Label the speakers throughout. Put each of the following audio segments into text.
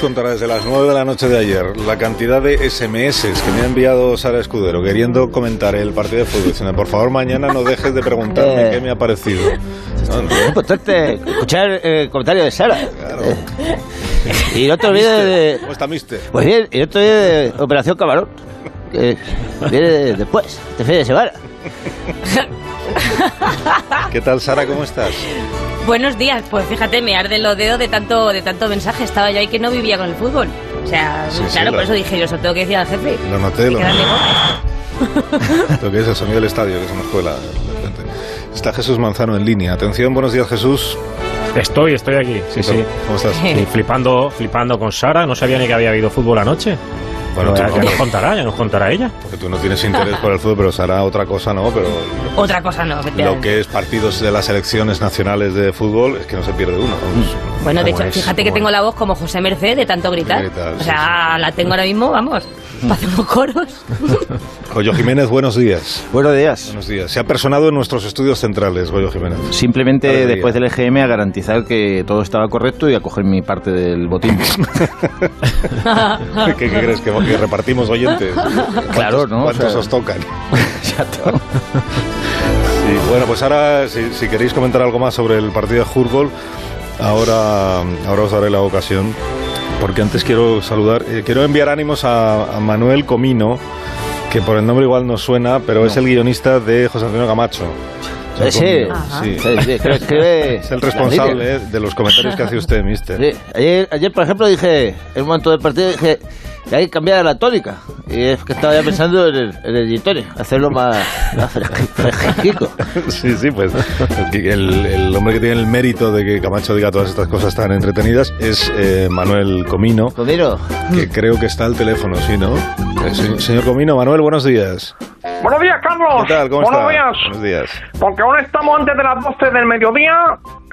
Speaker 1: Contara desde las 9 de la noche de ayer la cantidad de SMS que me ha enviado Sara Escudero queriendo comentar el partido de fútbol, diciendo, por favor mañana no dejes de preguntarme
Speaker 2: Eh.
Speaker 1: qué me ha parecido. No, no.
Speaker 2: Es importante escuchar eh, el comentario de Sara.
Speaker 1: Claro.
Speaker 2: Y no te olvides de...
Speaker 1: ¿Cómo está, mister?
Speaker 2: Pues bien, y no te olvides de Operación Camarón, que viene después, este fin de semana.
Speaker 1: ¿Qué tal, Sara? ¿Cómo estás?
Speaker 3: Buenos días, pues fíjate, me arden los dedos de tanto, de tanto mensaje. Estaba yo ahí que no vivía con el fútbol. O sea,
Speaker 1: Sí, sí,
Speaker 3: claro,
Speaker 1: la-
Speaker 3: por eso dije yo, eso tengo que decir al jefe.
Speaker 1: Lo noté, lo noté. Lo que es el sonido del estadio, que se nos fue la, de repente. Está Jesús Manzano en línea. Atención, buenos días, Jesús.
Speaker 4: Estoy, estoy aquí, sí, sí.
Speaker 1: ¿Cómo estás?
Speaker 4: Flipando, flipando con Sara, no sabía ni que había habido fútbol anoche.
Speaker 1: Bueno, tú
Speaker 4: ya,
Speaker 1: no,
Speaker 4: ya nos contará, ya nos contará ella.
Speaker 1: porque tú no tienes interés por el fútbol, pero Sara otra cosa no, pero
Speaker 3: Otra cosa no,
Speaker 1: lo que es partidos de las selecciones nacionales de fútbol es que no se pierde uno. vamos.
Speaker 3: Bueno, de
Speaker 4: ¿Cómo
Speaker 3: hecho,
Speaker 4: es?
Speaker 3: fíjate que
Speaker 4: ¿Cómo
Speaker 3: tengo la voz como José Merced de tanto gritar.
Speaker 1: Gritar,
Speaker 3: o
Speaker 1: sí,
Speaker 3: sea, la tengo ahora mismo, vamos, para hacer unos coros.
Speaker 1: Goyo Jiménez, buenos días.
Speaker 5: Buenos días.
Speaker 1: Buenos días. Se ha personado en nuestros estudios centrales, Goyo Jiménez.
Speaker 5: Simplemente
Speaker 1: Alegría.
Speaker 5: después del EGM a garantizar que todo estaba correcto y a coger mi parte del botín.
Speaker 1: ¿Qué, qué crees? ¿Que, que repartimos oyentes?
Speaker 5: Claro, ¿no?
Speaker 1: ¿Cuántos
Speaker 5: O sea-
Speaker 1: os tocan?
Speaker 5: Exacto.
Speaker 1: Sí, bueno, pues ahora, si, si queréis comentar algo más sobre el partido de fútbol, ahora, ahora os daré la ocasión. Porque antes quiero saludar, eh, quiero enviar ánimos a, a Manuel Comino, que por el nombre igual no suena, pero es el guionista de José Antonio Camacho.
Speaker 5: Sí, sí.
Speaker 1: Sí.
Speaker 5: Sí,
Speaker 1: Es el responsable eh, de los comentarios que hace usted, mister.
Speaker 5: Ayer, ayer, por ejemplo, dije, en un momento del partido, dije que hay que cambiar la tónica. Y es que estaba ya pensando en el, en el tonic, hacerlo más, más fresquico.
Speaker 1: Sí, sí, pues el, el hombre que tiene el mérito de que Camacho diga todas estas cosas tan entretenidas es eh, Manuel Comino,
Speaker 5: Comino,
Speaker 1: que creo que está al teléfono, ¿sí, no? Eh, se- señor Comino, Manuel, buenos días.
Speaker 6: Buenos días, Carlos.
Speaker 1: ¿Qué tal? ¿Cómo
Speaker 6: Buenos
Speaker 1: está?
Speaker 6: días.
Speaker 1: Buenos días.
Speaker 6: Porque aún estamos antes de las 12 del mediodía.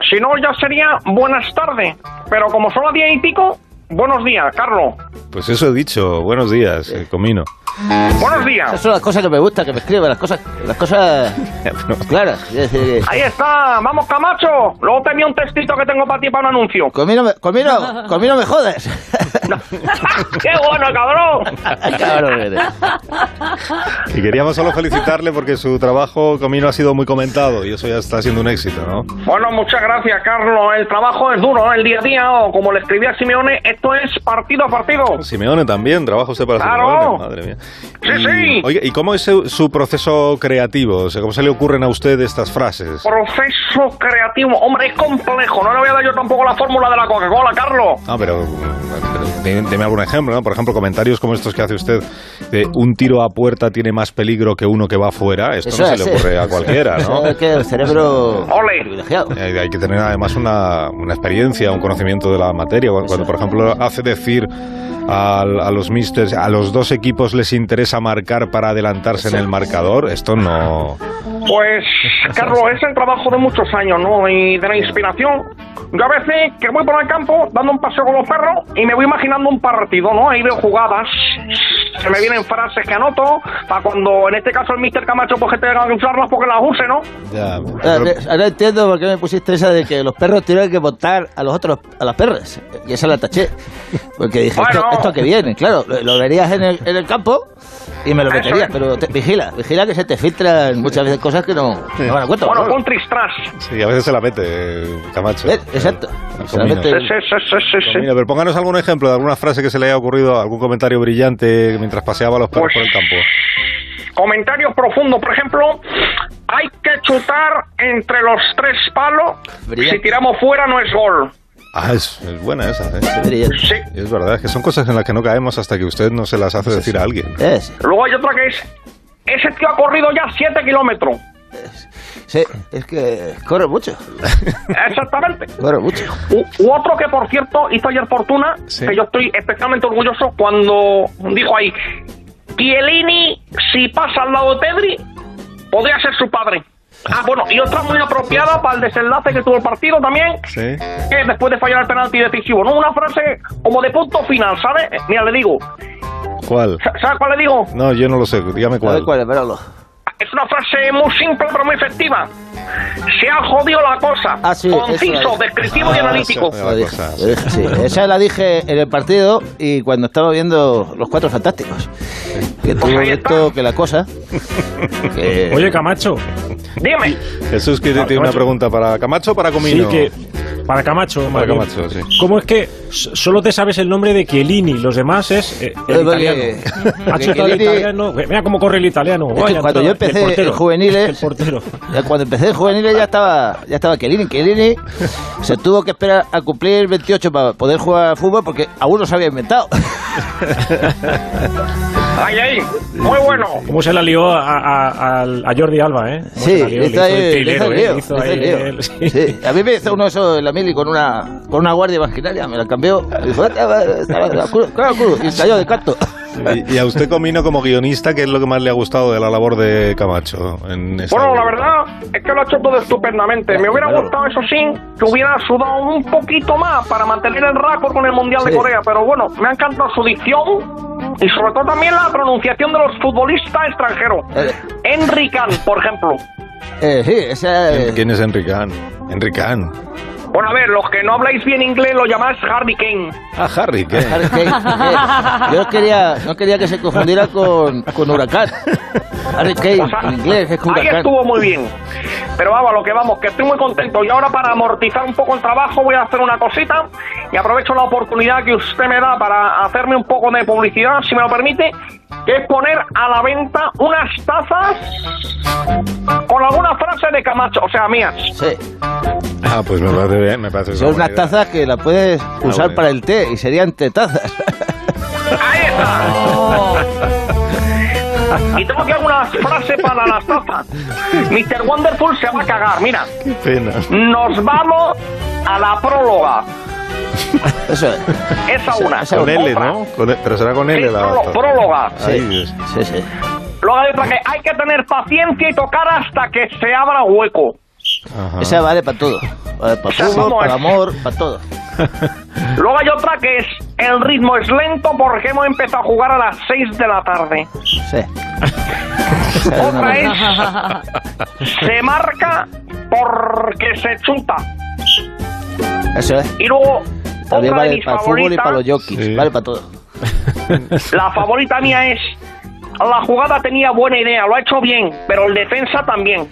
Speaker 6: Si no, ya sería buenas tardes. Pero como son las 10 y pico, buenos días, Carlos.
Speaker 1: Pues eso he dicho, buenos días, eh, Comino.
Speaker 6: Buenos días.
Speaker 5: esas son las cosas que me gustan, que me escriban, las cosas, las cosas claras. Es
Speaker 6: Ahí está. Vamos, Camacho. Luego te envío un textito que tengo para ti para un anuncio.
Speaker 5: Comino, me- Comino, Comino me jodes.
Speaker 6: ¡Qué bueno, cabrón!
Speaker 5: Cabrón eres.
Speaker 1: Y queríamos solo felicitarle porque su trabajo, Comino, ha sido muy comentado y eso ya está siendo un éxito, ¿no?
Speaker 6: Bueno, muchas gracias, Carlos. El trabajo es duro, ¿no? el día a día, o como le escribía Simeone, esto es partido a partido.
Speaker 1: Simeone también, trabaja usted para
Speaker 6: Claro.
Speaker 1: Simeone, madre mía.
Speaker 6: Sí,
Speaker 1: Y,
Speaker 6: sí.
Speaker 1: Oye, ¿y cómo es su, su proceso creativo? O sea, ¿cómo se le ocurren a usted estas frases?
Speaker 6: Proceso creativo. Hombre, es complejo. No le voy a dar yo tampoco la fórmula de la Coca-Cola, Carlos.
Speaker 1: Ah, pero, pero deme algún ejemplo, ¿no? Por ejemplo, comentarios como estos que hace usted de un tiro a puerta tiene más peligro que uno que va afuera. Esto
Speaker 5: Eso
Speaker 1: no se le ocurre a cualquiera. ¿no?
Speaker 5: Es que el cerebro
Speaker 6: Ole.
Speaker 5: privilegiado.
Speaker 1: Eh, Hay que tener además una, una experiencia, un conocimiento de la materia. Cuando, cuando, por ejemplo, hace decir a, los misters, a los dos equipos les interesa marcar para adelantarse en el marcador, esto no...
Speaker 6: Pues, Carlos, es el trabajo de muchos años, ¿no? Y de la inspiración. Yo a veces que voy por el campo dando un paseo con los perros y me voy imaginando un partido, ¿no? Ahí veo jugadas, se me vienen frases que anoto, para cuando en este caso el Mister Camacho pues que tenga que usarlas porque las use, ¿no?
Speaker 1: Ya,
Speaker 5: Ahora,
Speaker 1: pero-
Speaker 5: ahora entiendo por qué me pusiste esa de que los perros tienen que montar a los otros, a las perras. Y esa la taché. Porque dije, esto,
Speaker 6: Bueno.
Speaker 5: esto que viene, claro, lo, lo verías en el, en el campo y me lo meterías, pero te- vigila, vigila que se te filtran muchas veces cosas que no, no van a cuenta.
Speaker 6: Bueno,
Speaker 5: claro.
Speaker 6: con tristras.
Speaker 1: sí, a veces se la mete eh, Camacho.
Speaker 5: Eh, Exacto.
Speaker 6: Sí, sí, sí,
Speaker 1: pero pónganos algún ejemplo de alguna frase que se le haya ocurrido, algún comentario brillante mientras paseaba los perros
Speaker 6: Pues-
Speaker 1: por el campo.
Speaker 6: Comentarios profundos, por ejemplo, hay que chutar entre los tres palos.
Speaker 5: Brillante.
Speaker 6: Si tiramos fuera no es gol.
Speaker 1: Ah, es, es buena esa, ¿eh?
Speaker 6: Sí.
Speaker 1: Es verdad, es que son cosas en las que no caemos hasta que usted no se las hace decir a alguien.
Speaker 5: Es,
Speaker 6: Luego hay otra que es, ese tío ha corrido ya 7 kilómetros.
Speaker 5: Sí, es que corre mucho,
Speaker 6: Exactamente.
Speaker 5: corre mucho.
Speaker 6: U, u otro que, por cierto, hizo ayer fortuna,
Speaker 1: Sí.
Speaker 6: que yo estoy especialmente orgulloso cuando dijo ahí, Chiellini, si pasa al lado de Pedri, podría ser su padre. Ah, bueno, y otra muy apropiada para el desenlace que tuvo el partido también,
Speaker 1: Sí.
Speaker 6: que después de fallar el penalti decisivo, ¿no? Una frase como de punto final, ¿sabes? Mira, le digo,
Speaker 1: ¿Cuál?
Speaker 6: Sa- ¿sabes cuál le digo?
Speaker 1: No, yo no lo sé, dígame
Speaker 5: A ver
Speaker 1: cuál.
Speaker 5: cuál es,
Speaker 6: una frase muy simple pero muy efectiva. Se ha jodido la cosa.
Speaker 5: Ah, sí,
Speaker 6: Conciso,
Speaker 5: es.
Speaker 6: descriptivo y
Speaker 1: Ah,
Speaker 6: analítico.
Speaker 5: La
Speaker 1: cosa,
Speaker 5: sí. Esa la dije en el partido y cuando estaba viendo Los Cuatro Fantásticos. Que tuvo
Speaker 6: Pues ahí
Speaker 5: esto que la cosa. que-
Speaker 4: Oye, Camacho.
Speaker 6: Dime.
Speaker 1: Jesús quiere
Speaker 4: Para
Speaker 1: tiene una pregunta para Camacho o para Comino.
Speaker 4: Sí, que. Para Camacho,
Speaker 1: Para. Camacho, sí.
Speaker 4: ¿Cómo es que solo te sabes el nombre de Chiellini? Los demás es eh, el italiano. Ha el italiano. Mira cómo corre el italiano.
Speaker 5: que
Speaker 4: Vaya
Speaker 5: cuando yo empecé
Speaker 4: El portero.
Speaker 5: juveniles-
Speaker 4: El portero.
Speaker 5: Ya cuando empecé juveniles ya estaba ya estaba Chiellini. Chiellini se tuvo que esperar a cumplir 28 para poder jugar fútbol porque aún no se había inventado.
Speaker 6: Ahí, ahí. Muy bueno.
Speaker 4: ¿Cómo se la lió a, a- a Jordi Alba, eh? ¿Cómo
Speaker 5: Sí,
Speaker 4: la
Speaker 5: A mí me hizo uno eso en la mili con una, con una guardia imaginaria, me la cambió. Y dijo, "Vete, vete, vete, culo, claro, culo", y cayó de canto.
Speaker 1: Y, y a usted, Comino, como guionista, ¿qué es lo que más le ha gustado de la labor de Camacho? En esa
Speaker 6: Bueno, la
Speaker 1: obra?
Speaker 6: verdad es que lo ha hecho todo estupendamente. Me hubiera gustado, eso sí, que hubiera sudado un poquito más para mantener el récord con el Mundial de
Speaker 5: Sí.
Speaker 6: Corea. Pero bueno, me ha encantado su dicción y sobre todo también la pronunciación de los futbolistas extranjeros.
Speaker 5: Eh.
Speaker 6: Henry Can, por ejemplo.
Speaker 5: Eh, sí, esa
Speaker 1: ¿Quién-
Speaker 5: es...
Speaker 1: ¿Quién es Enricán? Enricán.
Speaker 6: Bueno, a ver, los que no habláis bien inglés lo llamáis Harry Kane.
Speaker 1: Ah, Harry, ¿qué?
Speaker 5: Harry Kane. Eh, Yo quería, no quería que se confundiera con, con Huracán. Harry Kane,
Speaker 6: O sea,
Speaker 5: en inglés es
Speaker 6: ahí
Speaker 5: Huracán.
Speaker 6: estuvo muy bien. Pero vamos, a lo que vamos, que estoy muy contento. Y ahora para amortizar un poco el trabajo voy a hacer una cosita y aprovecho la oportunidad que usted me da para hacerme un poco de publicidad, si me lo permite, que es poner a la venta unas tazas con alguna frase de Camacho, o sea, mías.
Speaker 5: Sí,
Speaker 1: Ah, pues me parece bien, me parece
Speaker 5: son
Speaker 1: una
Speaker 5: unas tazas que las puedes usar
Speaker 1: bueno.
Speaker 5: para el té y serían tetazas.
Speaker 6: Ahí está. Y tengo aquí algunas frases para las tazas. Mr. Wonderful se va a cagar, mira.
Speaker 1: Qué pena.
Speaker 6: Nos vamos a la próloga.
Speaker 5: Eso es.
Speaker 6: Esa una.
Speaker 5: esa
Speaker 1: Con L,
Speaker 6: Otra.
Speaker 1: ¿no? Con E- pero será con
Speaker 6: Sí,
Speaker 1: L la
Speaker 6: prolo- próloga.
Speaker 5: Sí, sí, sí.
Speaker 6: Luego hay otra que hay que tener paciencia y tocar hasta que se abra hueco.
Speaker 1: Ajá.
Speaker 5: Esa vale para todo. Vale para
Speaker 6: Esa
Speaker 5: fútbol, para amor, para todo.
Speaker 6: Luego hay otra que es el ritmo es lento porque hemos empezado a jugar a las 6 de la tarde.
Speaker 5: Sí.
Speaker 6: Otra es se marca porque se chuta.
Speaker 5: Eso es.
Speaker 6: Y luego
Speaker 5: También
Speaker 6: otra de
Speaker 5: vale
Speaker 6: mis
Speaker 5: para el fútbol y
Speaker 6: favoritas,
Speaker 5: para los jockeys.
Speaker 1: Sí.
Speaker 5: Vale para todo.
Speaker 6: la favorita mía es la jugada tenía buena idea, lo ha hecho bien, pero el defensa también.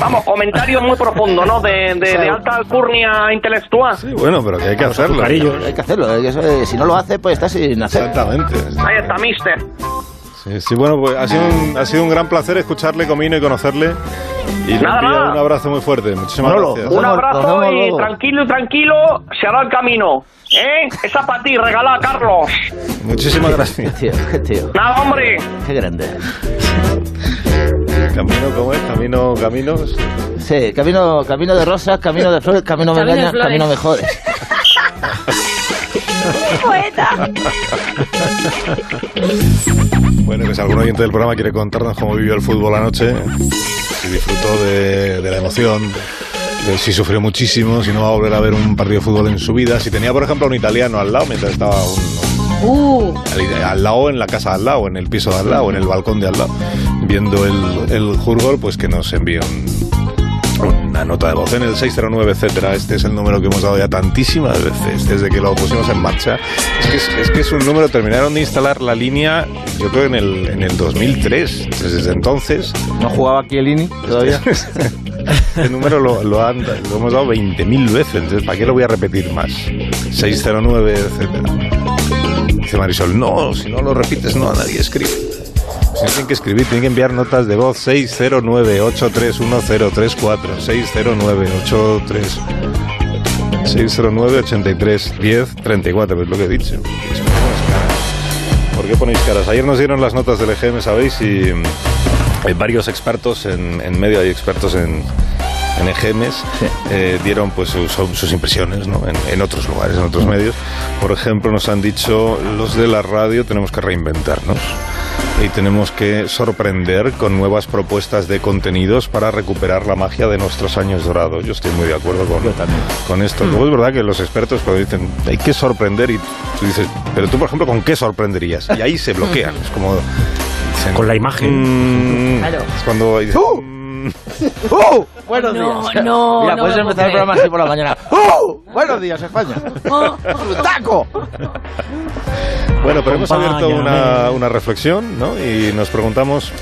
Speaker 6: Vamos, comentario muy profundo, ¿no? De, de- de alta alcurnia intelectual.
Speaker 1: Sí, bueno, pero que hay que hacerlo.
Speaker 4: azucarillos.
Speaker 5: Hay que hacerlo. es- si no lo hace, pues está sin hacer.
Speaker 1: Exactamente.
Speaker 6: Ahí está, mister.
Speaker 1: Sí, sí, bueno, pues ha sido, un, ha sido un gran placer escucharle, Comino, y conocerle. Y le envío un abrazo muy fuerte. Muchísimas
Speaker 5: Manolo,
Speaker 1: gracias.
Speaker 6: Un abrazo y
Speaker 5: luego.
Speaker 6: tranquilo y tranquilo se hará el camino. ¿Eh? Esa para ti, regala Carlos.
Speaker 1: Muchísimas gracias.
Speaker 5: Tío, qué tío.
Speaker 6: Nada, hombre.
Speaker 5: Qué grande.
Speaker 1: Camino, ¿cómo es? Camino, caminos.
Speaker 5: Sí, camino, camino de rosas, camino de flores, camino
Speaker 3: Camino de
Speaker 5: mengañas,
Speaker 3: flores.
Speaker 5: camino mejores.
Speaker 3: Poeta.
Speaker 1: Bueno, que si algún oyente del programa quiere contarnos cómo vivió el fútbol anoche, si disfrutó de, de la emoción, de si sufrió muchísimo, si no va a volver a ver un partido de fútbol en su vida, si tenía, por ejemplo, a un italiano al lado mientras estaba un-
Speaker 3: Uh,
Speaker 1: al, al lado, en la casa al lado, en el piso de al lado, en el balcón de al lado, viendo el, el pues que nos envíe un- una nota de voz en el 609, etcétera. Este es el número que hemos dado ya tantísimas veces desde que lo pusimos en marcha. Es que es, es que es un número, terminaron de instalar la línea, yo creo en el, en el 2003. Desde entonces,
Speaker 5: No jugaba Chiellini todavía.
Speaker 1: el número lo, lo, han- lo hemos dado 20.000 veces. Entonces, ¿para qué lo voy a repetir más? 609, etcétera. Dice Marisol, no, si no lo repites, no, nadie escribe. Si no tienen que escribir, tienen que enviar notas de voz 609-831034. 609-83... 609-83-10-34, es lo que he dicho. ¿Por qué ponéis caras? Ayer nos dieron las notas del EGM, ¿sabéis? Y hay varios expertos en, en medio, hay expertos en, en EGMs, eh, dieron pues sus, sus impresiones ¿no? en, en otros lugares, en otros medios. Por ejemplo, nos han dicho los de la radio tenemos que reinventarnos y tenemos que sorprender con nuevas propuestas de contenidos para recuperar la magia de nuestros años dorados. Yo estoy muy de acuerdo con, con esto. Luego es verdad que los expertos cuando dicen hay que sorprender y tú dices, pero tú por ejemplo con qué sorprenderías y ahí se bloquean. Es como dicen,
Speaker 4: Con la imagen.
Speaker 1: "Mm",
Speaker 3: Claro.
Speaker 1: Es cuando dicen, "Mm",
Speaker 5: ¡Uh! Buenos
Speaker 3: No,
Speaker 5: días.
Speaker 3: no,
Speaker 5: Mira,
Speaker 3: no
Speaker 5: puedes empezar el programa así por la mañana. ¡Uh! Buenos días, España.
Speaker 3: Oh,
Speaker 5: ¡Taco!
Speaker 1: Bueno, pero hemos abierto una, una reflexión, ¿no? Y nos preguntamos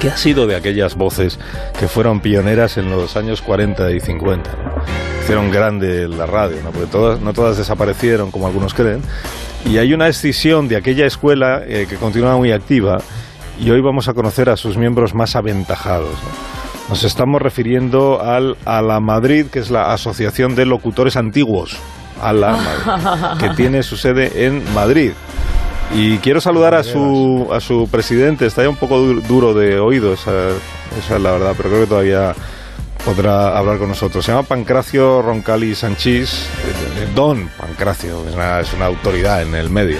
Speaker 1: qué ha sido de aquellas voces que fueron pioneras en los años 40 y 50. ¿no? Hicieron grande la radio, ¿no? Porque todas, no todas desaparecieron, como algunos creen. Y hay una escisión de aquella escuela eh, que continúa muy activa y hoy vamos a conocer a sus miembros más aventajados. ¿no? Nos estamos refiriendo al, a la Madrid, que es la Asociación de Locutores Antiguos, a la Madrid, que tiene su sede en Madrid. Y quiero saludar a su, a su presidente, está ya un poco du- duro de oído, esa, esa es la verdad, pero creo que todavía podrá hablar con nosotros. Se llama Pancracio Roncali Sanchís, eh, eh, Don Pancracio, es una, es una autoridad en el medio.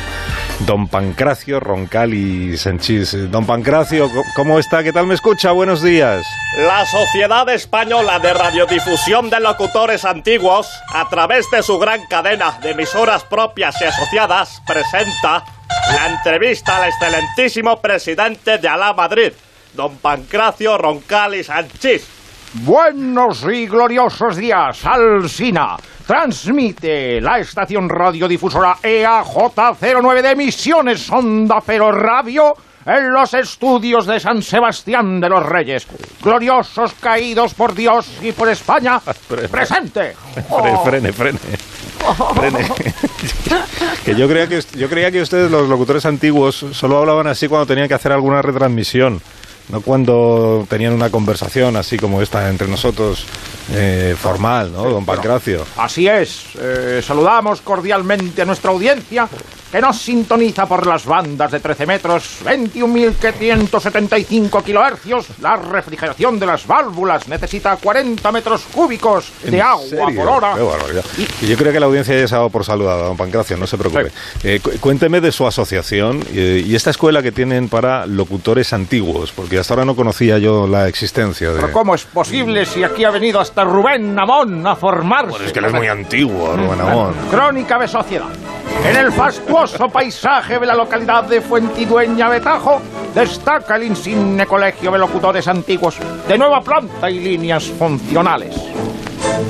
Speaker 1: Don Pancracio Roncali Sanchís. Don Pancracio, ¿cómo está? ¿Qué tal me escucha? Buenos días.
Speaker 7: La Sociedad Española de Radiodifusión de Locutores Antiguos, a través de su gran cadena de emisoras propias y asociadas, presenta la entrevista al excelentísimo presidente de Alá Madrid, don Pancracio Roncali Sanchís.
Speaker 8: Buenos y gloriosos días, Alsina. Transmite la estación radiodifusora E EAJ09 de emisiones Onda Cero Radio en los estudios de San Sebastián de los Reyes. Gloriosos caídos por Dios y por España. ¡Presente!
Speaker 1: Fre- Frene, frene. Frene. que yo creía que yo creía que ustedes los locutores antiguos solo hablaban así cuando tenían que hacer alguna retransmisión, no cuando tenían una conversación así como esta entre nosotros eh, formal, ¿no, don Pancracio?
Speaker 8: Así es. eh, saludamos cordialmente a nuestra audiencia que nos sintoniza por las bandas de 13 metros, 21.575 kilohercios. La refrigeración de las válvulas necesita 40 metros cúbicos de
Speaker 1: ¿En
Speaker 8: agua
Speaker 1: serio?
Speaker 8: por hora.
Speaker 1: Qué barbaridad. Y yo creo que la audiencia ya se ha dado por saludada, don Pancracio, no se preocupe. Eh, cu- cuénteme de su asociación eh, y esta escuela que tienen para locutores antiguos, porque hasta ahora no conocía yo la existencia de...
Speaker 8: Pero ¿cómo es posible si aquí ha venido hasta Rubén Namón a formarse?
Speaker 1: Bueno, es que él es muy antiguo, Rubén Amón.
Speaker 8: Crónica de Sociedad. En el fastuoso paisaje de la localidad de Fuentidueña de Tajo destaca el insigne colegio de locutores antiguos de nueva planta y líneas funcionales.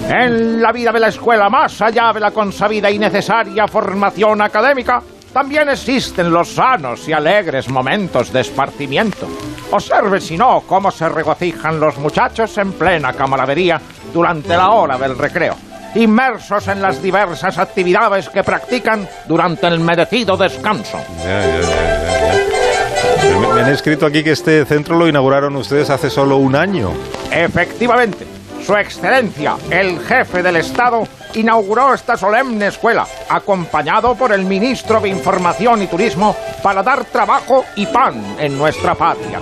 Speaker 8: En la vida de la escuela, más allá de la consabida y necesaria formación académica, también existen los sanos y alegres momentos de esparcimiento. Observe, si no, cómo se regocijan los muchachos en plena camaradería durante la hora del recreo, inmersos en las diversas actividades que practican durante el merecido descanso.
Speaker 1: Ya, ya, ya. Me, me han escrito aquí que este centro lo inauguraron ustedes hace solo un año.
Speaker 8: Efectivamente, Su Excelencia, el jefe del Estado, inauguró esta solemne escuela, acompañado por el ministro de Información y Turismo, para dar trabajo y pan en nuestra patria.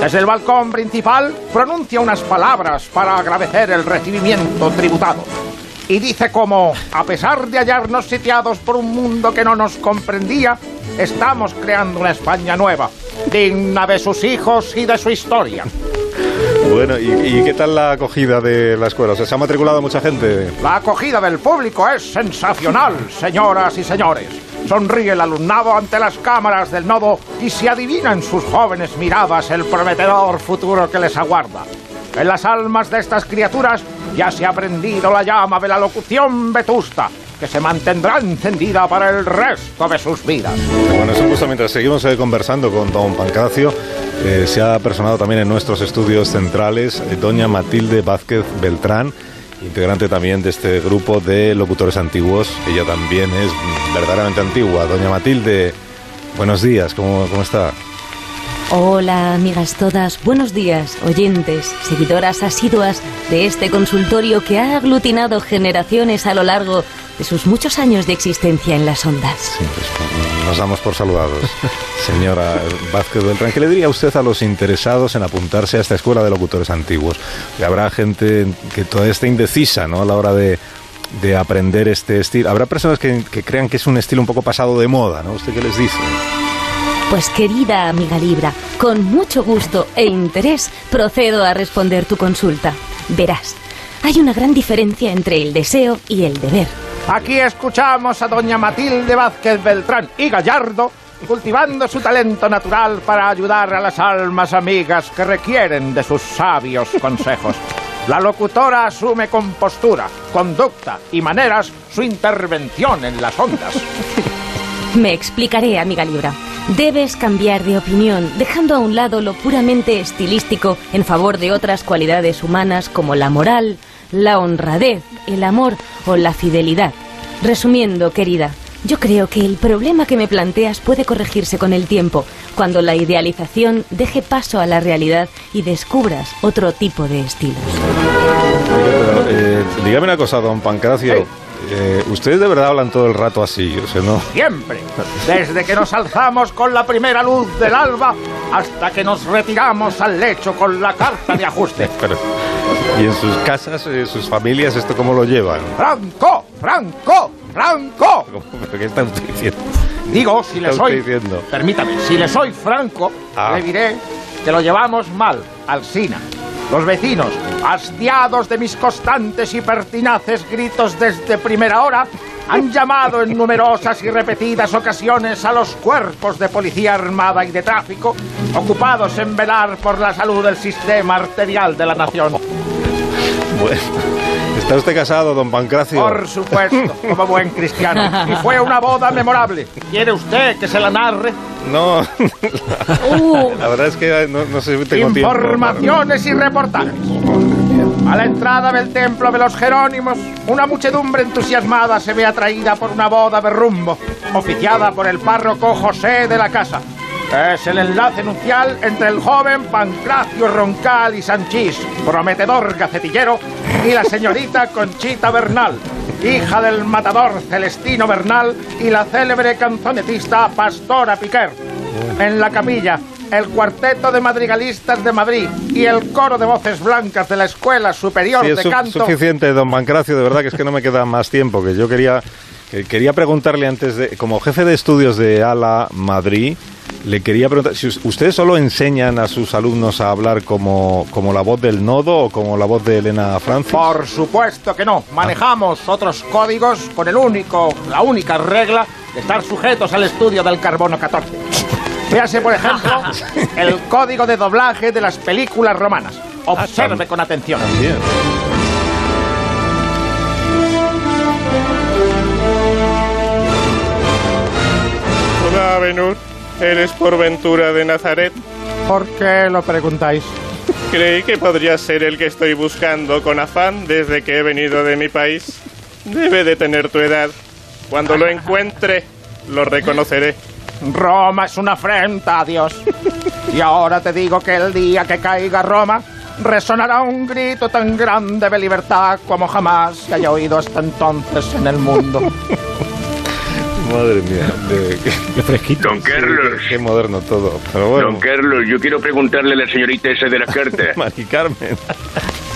Speaker 8: Desde el balcón principal pronuncia unas palabras para agradecer el recibimiento tributado. Y dice como, a pesar de hallarnos sitiados por un mundo que no nos comprendía, estamos creando una España nueva, digna de sus hijos y de su historia.
Speaker 1: Bueno, ¿y, y qué tal la acogida de la escuela? O sea, ¿se ha matriculado mucha gente?
Speaker 8: La acogida del público es sensacional, señoras y señores. Sonríe el alumnado ante las cámaras del nodo y se adivina en sus jóvenes miradas el prometedor futuro que les aguarda. En las almas de estas criaturas ya se ha prendido la llama de la locución vetusta, que se mantendrá encendida para el resto de sus vidas.
Speaker 1: Bueno, eso justo mientras seguimos eh, conversando con don Pancracio, eh, se ha personado también en nuestros estudios centrales eh, doña Matilde Vázquez Beltrán, integrante también de este grupo de locutores antiguos. Ella también es verdaderamente antigua. Doña Matilde, buenos días, ¿cómo, cómo está?
Speaker 3: Hola, amigas todas. Buenos días, oyentes, seguidoras asiduas de este consultorio que ha aglutinado generaciones a lo largo de sus muchos años de existencia en las ondas.
Speaker 1: Pues, mm, nos damos por saludados. Señora Vázquez Beltrán, ¿qué le diría usted a los interesados en apuntarse a esta escuela de locutores antiguos? Que habrá gente que todavía está indecisa ¿no? a la hora de, de aprender este estilo. Habrá personas que, que crean que es un estilo un poco pasado de moda, ¿no? ¿Usted qué les dice?
Speaker 3: Pues querida amiga Libra, con mucho gusto e interés procedo a responder tu consulta. Verás, hay una gran diferencia entre el deseo y el deber.
Speaker 8: Aquí escuchamos a doña Matilde Vázquez Beltrán y Gallardo cultivando su talento natural para ayudar a las almas amigas que requieren de sus sabios consejos. La locutora asume con postura, conducta y maneras su intervención en las ondas.
Speaker 3: Me explicaré, amiga Libra. Debes cambiar de opinión, dejando a un lado lo puramente estilístico en favor de otras cualidades humanas como la moral, la honradez, el amor o la fidelidad. Resumiendo, querida, yo creo que el problema que me planteas puede corregirse con el tiempo, cuando la idealización deje paso a la realidad y descubras otro tipo de estilos.
Speaker 1: Eh, dígame una cosa, don Pancracio. Eh, Ustedes de verdad hablan todo el rato así, o sea, ¿no?
Speaker 8: Siempre, desde que nos alzamos con la primera luz del alba hasta que nos retiramos al lecho con la carta de ajuste.
Speaker 1: Pero, ¿Y en sus casas, eh, sus familias, esto cómo lo llevan?
Speaker 8: ¡Franco! ¡Franco! ¡Franco!
Speaker 1: ¿Pero qué está usted diciendo?
Speaker 8: Digo, si le soy...
Speaker 1: diciendo?
Speaker 8: Permítame, si le soy franco,
Speaker 1: Ah.
Speaker 8: le diré que lo llevamos mal, al Sina. Los vecinos, hastiados de mis constantes y pertinaces gritos desde primera hora, han llamado en numerosas y repetidas ocasiones a los cuerpos de policía armada y de tráfico, ocupados en velar por la salud del sistema arterial de la nación.
Speaker 1: Bueno, ¿está usted casado, don Pancracio?
Speaker 8: Por supuesto, como buen cristiano. Y fue una boda memorable. ¿Quiere usted que se la narre?
Speaker 1: No,
Speaker 3: Uh,
Speaker 1: la verdad es que no, no sé si tengo tiempo.
Speaker 8: Informaciones y reportajes. A la entrada del templo de los Jerónimos, una muchedumbre entusiasmada se ve atraída por una boda de rumbo, oficiada por el párroco José de la Casa. Es el enlace nupcial entre el joven Pancracio Roncal y Sanchís, prometedor gacetillero, y la señorita Conchita Bernal, hija del matador Celestino Bernal y la célebre canzonetista Pastora Piquer. En la capilla, el cuarteto de madrigalistas de Madrid y el coro de voces blancas de la Escuela Superior
Speaker 1: Sí, es
Speaker 8: de Canto.
Speaker 1: suficiente, don Pancracio, de verdad que es que no me queda más tiempo, que yo quería, que quería preguntarle antes de, como jefe de estudios de ALA Madrid, le quería preguntar, si us- ¿ustedes solo enseñan a sus alumnos a hablar como, como la voz del nodo o como la voz de Elena Francis?
Speaker 8: Por supuesto que no. Manejamos otros códigos con el único, la única regla de estar sujetos al estudio del carbono 14. Véase, por ejemplo, el código de doblaje de las películas romanas. Observe con atención.
Speaker 1: Bien.
Speaker 9: Hola, Benur. ¿Eres por ventura de Nazaret?
Speaker 8: ¿Por qué lo preguntáis?
Speaker 9: Creí que podría ser el que estoy buscando con afán desde que he venido de mi país. Debe de tener tu edad. Cuando lo encuentre, lo reconoceré.
Speaker 8: Roma es una afrenta a Dios. Y ahora te digo que el día que caiga Roma, resonará un grito tan grande de libertad como jamás se haya oído hasta entonces en el mundo.
Speaker 1: Madre mía, de- qué,
Speaker 4: Qué fresquito.
Speaker 10: Don Carlos,
Speaker 1: qué moderno todo. Pero bueno,
Speaker 10: don Carlos, yo quiero preguntarle a la señorita esa de la carta.
Speaker 1: Mari Carmen,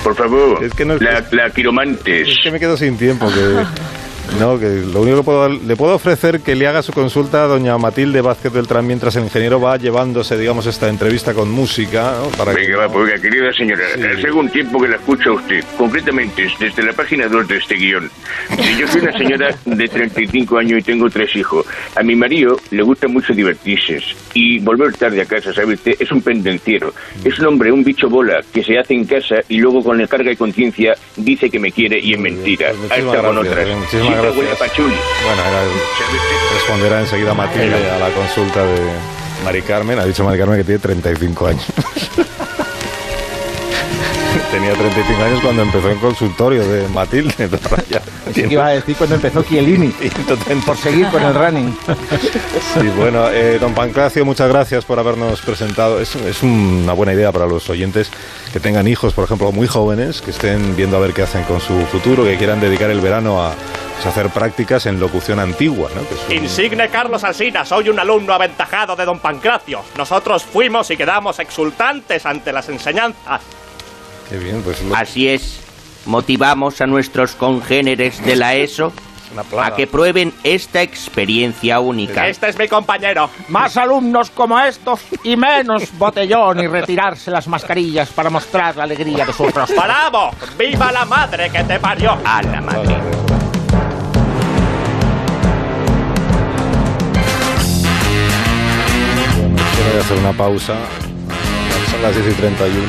Speaker 10: Por favor,
Speaker 1: Es que no-
Speaker 10: la, la quiromantes.
Speaker 1: es que me quedo sin tiempo. Que, no, que lo único que puedo le puedo ofrecer que le haga su consulta a doña Matilde Vázquez Beltrán mientras el ingeniero va llevándose, digamos, esta entrevista con música. ¿no? Para que-
Speaker 10: Venga, va, pues, oiga, querida señora,
Speaker 1: Sí.
Speaker 10: hace algún tiempo que la escucho a usted, concretamente desde la página 2 de este guion. Si yo soy una señora de 35 años y tengo tres hijos. A mi marido le gusta mucho divertirse y volver tarde a casa, ¿sabe usted? Es un pendenciero. Es un hombre, un bicho bola, que se hace en casa y luego con la carga y conciencia dice que me quiere y es mentira. Está con otras.
Speaker 1: bien, gracias. Bueno, era- responderá enseguida Matilde a la consulta de Mari Carmen. Ha dicho Mari Carmen que tiene 35 años. Tenía 35 años cuando empezó en consultorio de Matilde. Ya tiene
Speaker 8: a decir cuando empezó Chiellini,
Speaker 1: 130.
Speaker 8: por seguir con el running.
Speaker 1: Sí, bueno, eh, don Pancracio, muchas gracias por habernos presentado. Es, es una buena idea para los oyentes que tengan hijos, por ejemplo, muy jóvenes, que estén viendo a ver qué hacen con su futuro, que quieran dedicar el verano a pues, hacer prácticas en locución antigua. ¿no? Que es un-
Speaker 7: Insigne Carlos Alsina, soy un alumno aventajado de don Pancracio. Nosotros fuimos y quedamos exultantes ante las enseñanzas.
Speaker 1: Qué bien, pues lo-
Speaker 11: Así es, motivamos a nuestros congéneres de la ESO a que prueben esta experiencia única.
Speaker 7: Este es mi compañero.
Speaker 8: Más alumnos como estos y menos botellón y retirarse las mascarillas para mostrar la alegría de su rostro.
Speaker 7: ¡Bravo! ¡Viva la madre que te parió!
Speaker 11: A la madre.
Speaker 1: Hacer una pausa. Son las 10 y 31.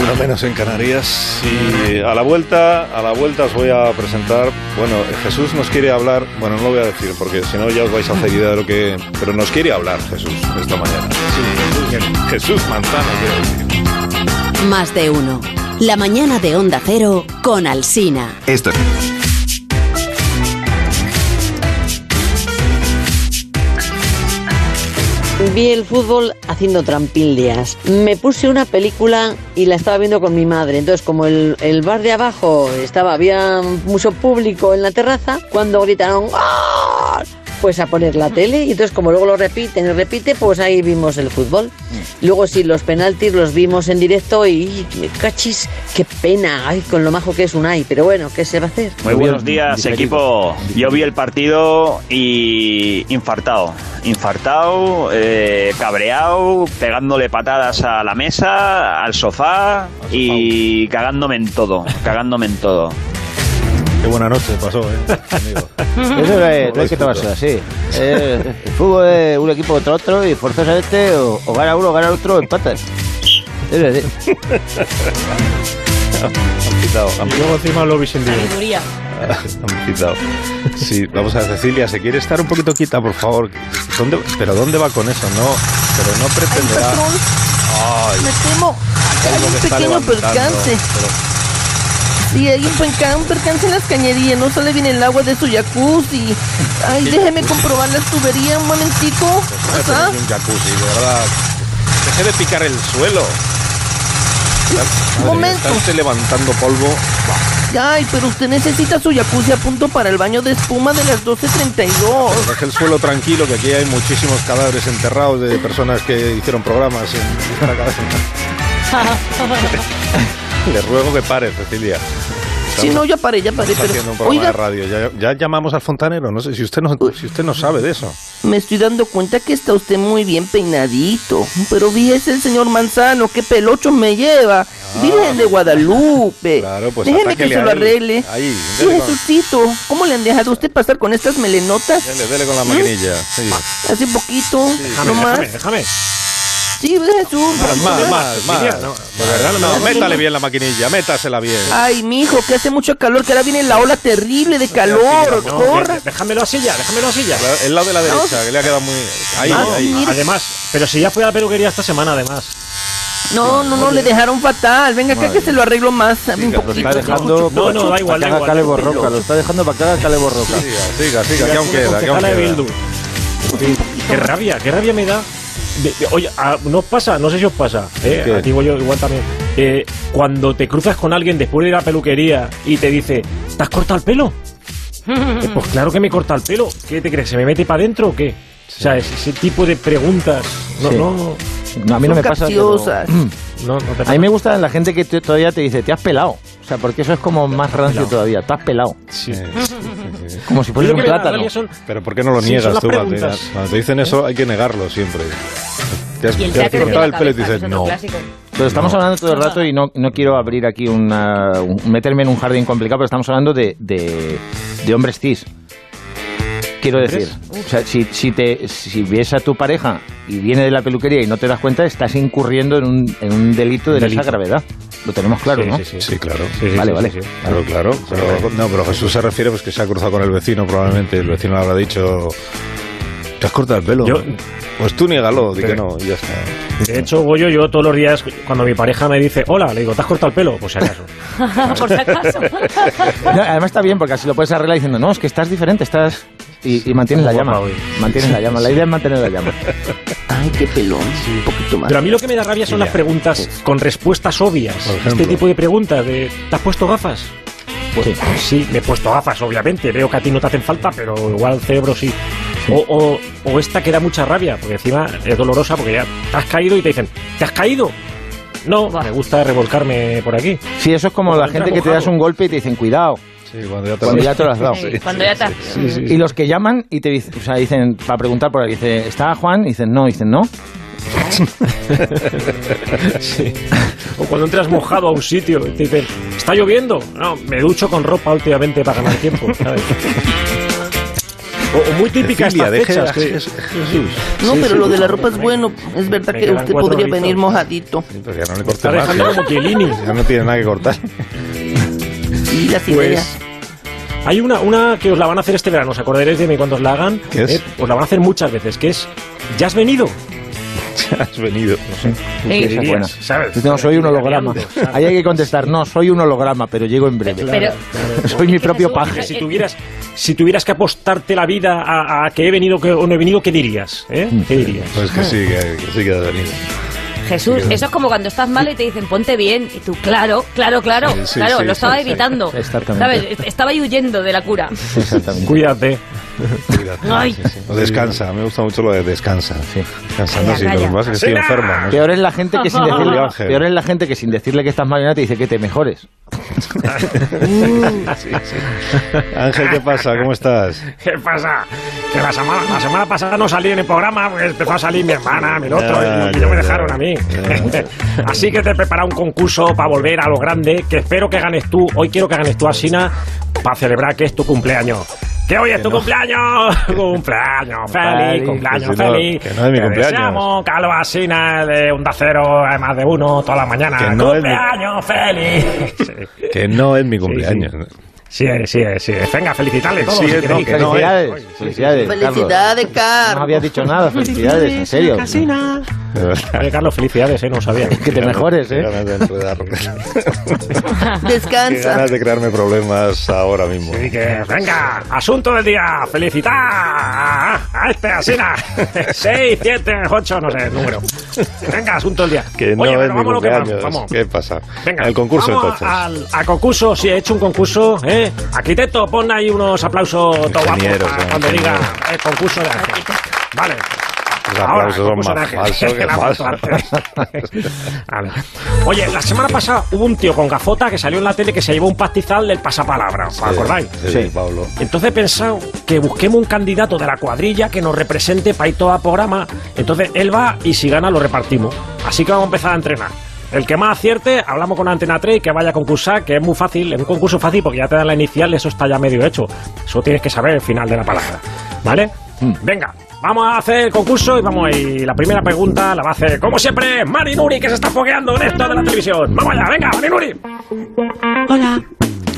Speaker 1: Una menos en Canarias. Y a la vuelta, a la vuelta os voy a presentar. Bueno, Jesús nos quiere hablar. Bueno, no lo voy a decir porque si no ya os vais a hacer idea de lo que. Pero nos quiere hablar Jesús esta mañana. Sí, Jesús, Jesús Manzano quiere decir.
Speaker 12: Más de uno. La mañana de Onda Cero con Alsina.
Speaker 13: Esto es.
Speaker 14: Vi el fútbol haciendo trampillas. Me puse una película y la estaba viendo con mi madre. Entonces, como el, el bar de abajo estaba, había mucho público en la terraza, cuando gritaron ¡Gol! Pues a poner la tele y entonces como luego lo repiten y repite, pues ahí vimos el fútbol. Luego sí, los penaltis los vimos en directo y cachis, qué pena, ay, con lo majo que es Unai, pero bueno, ¿qué se va a hacer?
Speaker 15: Muy buenos días, equipo. Yo vi el partido y infartado. Infartado, eh, cabreado, pegándole patadas a la mesa, al sofá y cagándome en todo, cagándome en todo.
Speaker 1: Qué buena noche pasó, ¿eh? amigo.
Speaker 5: Eso es, no hay que tomarse así. Eh, el fútbol es un equipo contra otro y forzosamente o, o gana uno o gana otro empatan. Es decir,
Speaker 1: Han quitado, han
Speaker 4: Luego encima lo.
Speaker 3: Sabiduría.
Speaker 1: Han quitado. Sí, vamos a ver, Cecilia, ¿se quiere estar un poquito quita, por favor? ¿Dónde, ¿Pero dónde va con eso? No, pero no pretenderá... Ay,
Speaker 16: Me temo. Hay un pequeño percance.
Speaker 1: pero-
Speaker 16: Sí, hay un, perca- un percance en las cañerías. No sale bien el agua de su jacuzzi. Ay, déjeme comprobar las tuberías un momentico. Ajá.
Speaker 1: ponerme un jacuzzi, de verdad. Deje de picar el suelo. Madre mía,
Speaker 16: momento.
Speaker 1: Está usted levantando polvo.
Speaker 16: Ay, pero usted necesita su jacuzzi a punto para el baño de espuma de las 12.32.
Speaker 1: Deje el suelo tranquilo, que aquí hay muchísimos cadáveres enterrados de personas que hicieron programas en esta cabeza. Le ruego que pare, Cecilia.
Speaker 16: Sí, no, ya paré, ya paré,
Speaker 1: Estamos
Speaker 16: pero...
Speaker 1: haciendo un programa
Speaker 16: Oiga,
Speaker 1: de radio. Ya, ya llamamos al fontanero. No sé si usted no, si usted no sabe de eso.
Speaker 16: me estoy dando cuenta que está usted muy bien peinadito. Pero fíjese el señor Manzano, qué pelocho me lleva. Virgen de Guadalupe.
Speaker 1: Ah. Claro, pues
Speaker 16: Déjeme que se lo arregle.
Speaker 1: Ahí,
Speaker 16: Sí, Jesucito, ¿cómo le han dejado a usted pasar con estas melenotas?
Speaker 1: dele, dele con la
Speaker 16: ¿Mm?
Speaker 1: maquinilla. Sí.
Speaker 16: Hace poquito,
Speaker 4: Déjame,
Speaker 16: no más.
Speaker 4: déjame, déjame.
Speaker 16: Sí, Jesús.
Speaker 1: Más, más, más, más.
Speaker 4: no,
Speaker 1: De verdad, no,
Speaker 16: no,
Speaker 1: métale bien la maquinilla, métasela bien.
Speaker 16: Ay, mijo, que hace mucho calor, que ahora viene la ola terrible de calor.
Speaker 4: No,
Speaker 16: Corra.
Speaker 4: déjamelo así ya, déjamelo así ya.
Speaker 1: El lado de la derecha, que le ha quedado muy. Ahí,
Speaker 4: No,
Speaker 1: ahí.
Speaker 4: Además, pero si ya fue a la peluquería esta semana, además.
Speaker 16: No, no, no, le dejaron fatal. Venga acá que se lo arreglo más. Un
Speaker 5: lo
Speaker 16: poquito.
Speaker 5: está dejando
Speaker 4: No, no, da igual,
Speaker 5: para que haga
Speaker 4: igual.
Speaker 5: Calebo Roca, lo está dejando para que haga Calebo Roca.
Speaker 1: Siga, siga, siga, que aún queda, que aún queda.
Speaker 4: Qué rabia, qué rabia me da. De- de- oye, a- ¿no os pasa? No sé si os pasa. ¿eh?
Speaker 1: ¿Qué?
Speaker 4: A ti, yo igual también. Eh, cuando te cruzas con alguien después de ir a la peluquería y te dice, ¿te has cortado el pelo? Eh, pues claro que me corta el pelo. ¿Qué te crees? ¿Se me mete para adentro o qué? O sea, ese, tipo de preguntas. No,
Speaker 5: Sí.
Speaker 4: no.
Speaker 5: No, a mí no me pasa. pero-
Speaker 16: capciosas.
Speaker 4: No,
Speaker 5: A mí me gusta la gente que te- todavía te dice, te has pelado. O sea, porque eso es como más rancio todavía. Te has pelado.
Speaker 4: Sí.
Speaker 5: Como si
Speaker 4: A mí
Speaker 5: fuese
Speaker 4: lo
Speaker 5: un plátano.
Speaker 4: son-
Speaker 1: Pero ¿por qué no lo niegas tú? Cuando te, cuando te dicen eso hay que negarlo siempre. Te has,
Speaker 3: el
Speaker 1: te cortado el pelo y dices no.
Speaker 3: clásico.
Speaker 5: Pero estamos hablando todo el rato y no, no quiero abrir aquí una, un- meterme en un jardín complicado, pero estamos hablando de, de, de hombres cis. Quiero decir, o sea, si, si, te, si ves a tu pareja y viene de la peluquería y no te das cuenta, estás incurriendo en un, en un delito de
Speaker 4: Delito.
Speaker 5: esa gravedad. Lo tenemos claro,
Speaker 4: Sí,
Speaker 5: ¿no?
Speaker 4: sí, sí.
Speaker 1: Sí, claro.
Speaker 4: Sí, sí,
Speaker 5: Vale,
Speaker 4: sí,
Speaker 5: vale.
Speaker 4: sí, sí.
Speaker 1: Claro, claro. Pero, no, pero Jesús se refiere pues que se ha cruzado con el vecino probablemente. El vecino le habrá dicho, ¿te has cortado el pelo?
Speaker 4: Yo-
Speaker 1: pues tú niégalo, di que no, y ya está.
Speaker 4: De hecho, Goyo, yo todos los días, cuando mi pareja me dice, hola, le digo, ¿te has cortado el pelo? Pues si acaso.
Speaker 3: Por si acaso.
Speaker 5: No, además está bien porque así lo puedes arreglar diciendo, no, es que estás diferente, estás... Y, y mantienes la llama. Mantienes la llama. La idea es mantener la llama.
Speaker 16: Ay, qué pelón. Un poquito más.
Speaker 4: Pero a mí lo que me da rabia son las preguntas con respuestas obvias. Este tipo de preguntas de, ¿te has puesto gafas? Pues
Speaker 5: Sí.
Speaker 4: sí, me he puesto gafas, obviamente. Veo que a ti no te hacen falta, pero igual el cerebro sí. O, o- o esta que da mucha rabia, porque encima es dolorosa, porque ya te has caído y te dicen, ¿te has caído? No, me gusta revolcarme por aquí.
Speaker 5: Sí, eso es como
Speaker 4: Como
Speaker 5: la gente que te das un golpe y te dicen, cuidado,
Speaker 1: Sí, cuando ya te,
Speaker 5: cuando ya te lo has dado.
Speaker 3: Sí, Cuando ya está.
Speaker 5: Y los que llaman y te dicen, o sea, dicen, para preguntar por ahí, dice, ¿está Juan? Y dicen, no, y dicen, no.
Speaker 4: Sí. O cuando entras mojado a un sitio y te dicen, ¿está lloviendo? No, me ducho con ropa últimamente para ganar tiempo. ¿sabes? O, o muy típica
Speaker 1: Cecilia,
Speaker 4: estas fechas.
Speaker 1: Jes- Jesús.
Speaker 16: No,
Speaker 1: Sí,
Speaker 16: pero
Speaker 1: sí,
Speaker 16: lo de
Speaker 1: sí.
Speaker 16: la ropa es bueno. Es verdad que usted podría venir mojadito.
Speaker 1: Pues ya no le
Speaker 4: Está
Speaker 1: más,
Speaker 4: dejando
Speaker 1: ya.
Speaker 4: como Chiellini.
Speaker 1: Ya no tiene nada que cortar.
Speaker 16: Y las ideas.
Speaker 4: Pues hay una, una que os la van a hacer este verano, os acordaréis de mí cuando os la hagan.
Speaker 1: ¿Qué es?
Speaker 4: Eh, os la van a hacer muchas veces, que es ¿Ya has venido?
Speaker 1: Ya has venido.
Speaker 5: Sí, esa es buena.
Speaker 4: ¿Sabes?
Speaker 5: No, soy un holograma. Ahí hay que contestar, no, soy un holograma, pero llego en breve.
Speaker 3: Pero-
Speaker 5: soy mi propio paje.
Speaker 4: si tuvieras, si tuvieras que apostarte la vida a, a que he venido que, o no he venido, ¿qué dirías? ¿Eh? ¿Qué dirías?
Speaker 1: Pues que sí, que, que sí que has venido.
Speaker 3: Jesús, eso es como cuando estás malo y te dicen ponte bien. Y tú, claro, claro, claro.
Speaker 1: Sí, sí,
Speaker 3: claro,
Speaker 1: sí,
Speaker 3: lo estaba evitando.
Speaker 5: Exactamente.
Speaker 3: ¿Sabes? Estaba ahí huyendo de la cura.
Speaker 5: Exactamente.
Speaker 4: Cuídate.
Speaker 3: Ay.
Speaker 1: O descansa, me gusta mucho lo de descansa. Sí. Descansando, sí, lo que pasa es que estoy enfermo. ¿no?
Speaker 5: Peor es la gente que sin decirle, peor es la gente que sin decirle que estás mal te dice que te mejores.
Speaker 1: Sí, sí. Ángel, ¿qué pasa? ¿Cómo estás?
Speaker 4: ¿Qué pasa? Que la semana, la semana pasada no salí en el programa, pues empezó a salir mi hermana, mi otro,
Speaker 1: Ya,
Speaker 4: y,
Speaker 1: ya,
Speaker 4: no me
Speaker 1: ya.
Speaker 4: dejaron a mí. Así que te he preparado un concurso para volver a lo grande, que espero que ganes tú. Hoy quiero que ganes tú, Asina, para celebrar que es tu cumpleaños. Que hoy es tu cumpleaños, cumpleaños feliz, cumpleaños
Speaker 1: que si no-
Speaker 4: feliz.
Speaker 1: que no es mi
Speaker 4: Te
Speaker 1: cumpleaños.
Speaker 4: deseamos, Carlos Asina, de Onda Cero, además de uno, toda la mañana.
Speaker 1: Que no es mi-
Speaker 4: cumpleaños feliz. Sí.
Speaker 1: Que no es mi cumpleaños.
Speaker 4: Sí, sí, sí. Venga, felicitarle todos.
Speaker 1: Sí,
Speaker 4: si
Speaker 1: no, que no,
Speaker 5: Felicidades, felicidades.
Speaker 16: Felicidades,
Speaker 5: Carlos.
Speaker 16: Carlos.
Speaker 5: No había dicho nada, felicidades, en serio.
Speaker 1: Verdad.
Speaker 4: Oye, Carlos, felicidades, ¿eh? No sabía.
Speaker 5: Que te mejores,
Speaker 1: Qué
Speaker 5: ¿eh?
Speaker 1: ganas de enredarme. Qué
Speaker 16: Descansa.
Speaker 1: ganas de crearme problemas ahora mismo.
Speaker 4: Así que, venga, asunto del día. Felicitar a, este Asina. 6, 7, 8, no sé, el número. Venga, asunto del día.
Speaker 1: Que no
Speaker 4: Oye,
Speaker 1: es
Speaker 4: pero
Speaker 1: mi
Speaker 4: vamos
Speaker 1: cumpleaños. ¿Qué pasa?
Speaker 4: Venga,
Speaker 1: El concurso
Speaker 4: vamos
Speaker 1: entonces.
Speaker 4: Al, a concurso, sí, he hecho un concurso, ¿eh? Arquitecto, pon ahí unos aplausos todo guapos
Speaker 1: Ingenieros,
Speaker 4: para
Speaker 1: eh,
Speaker 4: cuando diga el concurso de Ángel. Vale. Ahora,
Speaker 1: aplausos son más que
Speaker 4: Vale. Oye, la semana pasada hubo un tío con gafota que salió en la tele que se llevó un pastizal del pasapalabra, ¿os acordáis?
Speaker 1: Sí, sí, Pablo.
Speaker 4: Entonces he pensado que busquemos un candidato de la cuadrilla que nos represente para ir todo a programa. Entonces él va y si gana lo repartimos. Así que vamos a empezar a entrenar. El que más acierte, hablamos con Antena 3 y que vaya a concursar, que es muy fácil, es un concurso fácil porque ya te dan la inicial, eso está ya medio hecho. Eso tienes que saber el final de la palabra. ¿Vale? Venga, vamos a hacer el concurso y vamos y la primera pregunta la va a hacer, como siempre, Mari Nuri, que se está fogueando en esto de la televisión. Vamos allá, venga, Mari Nuri.
Speaker 13: Hola.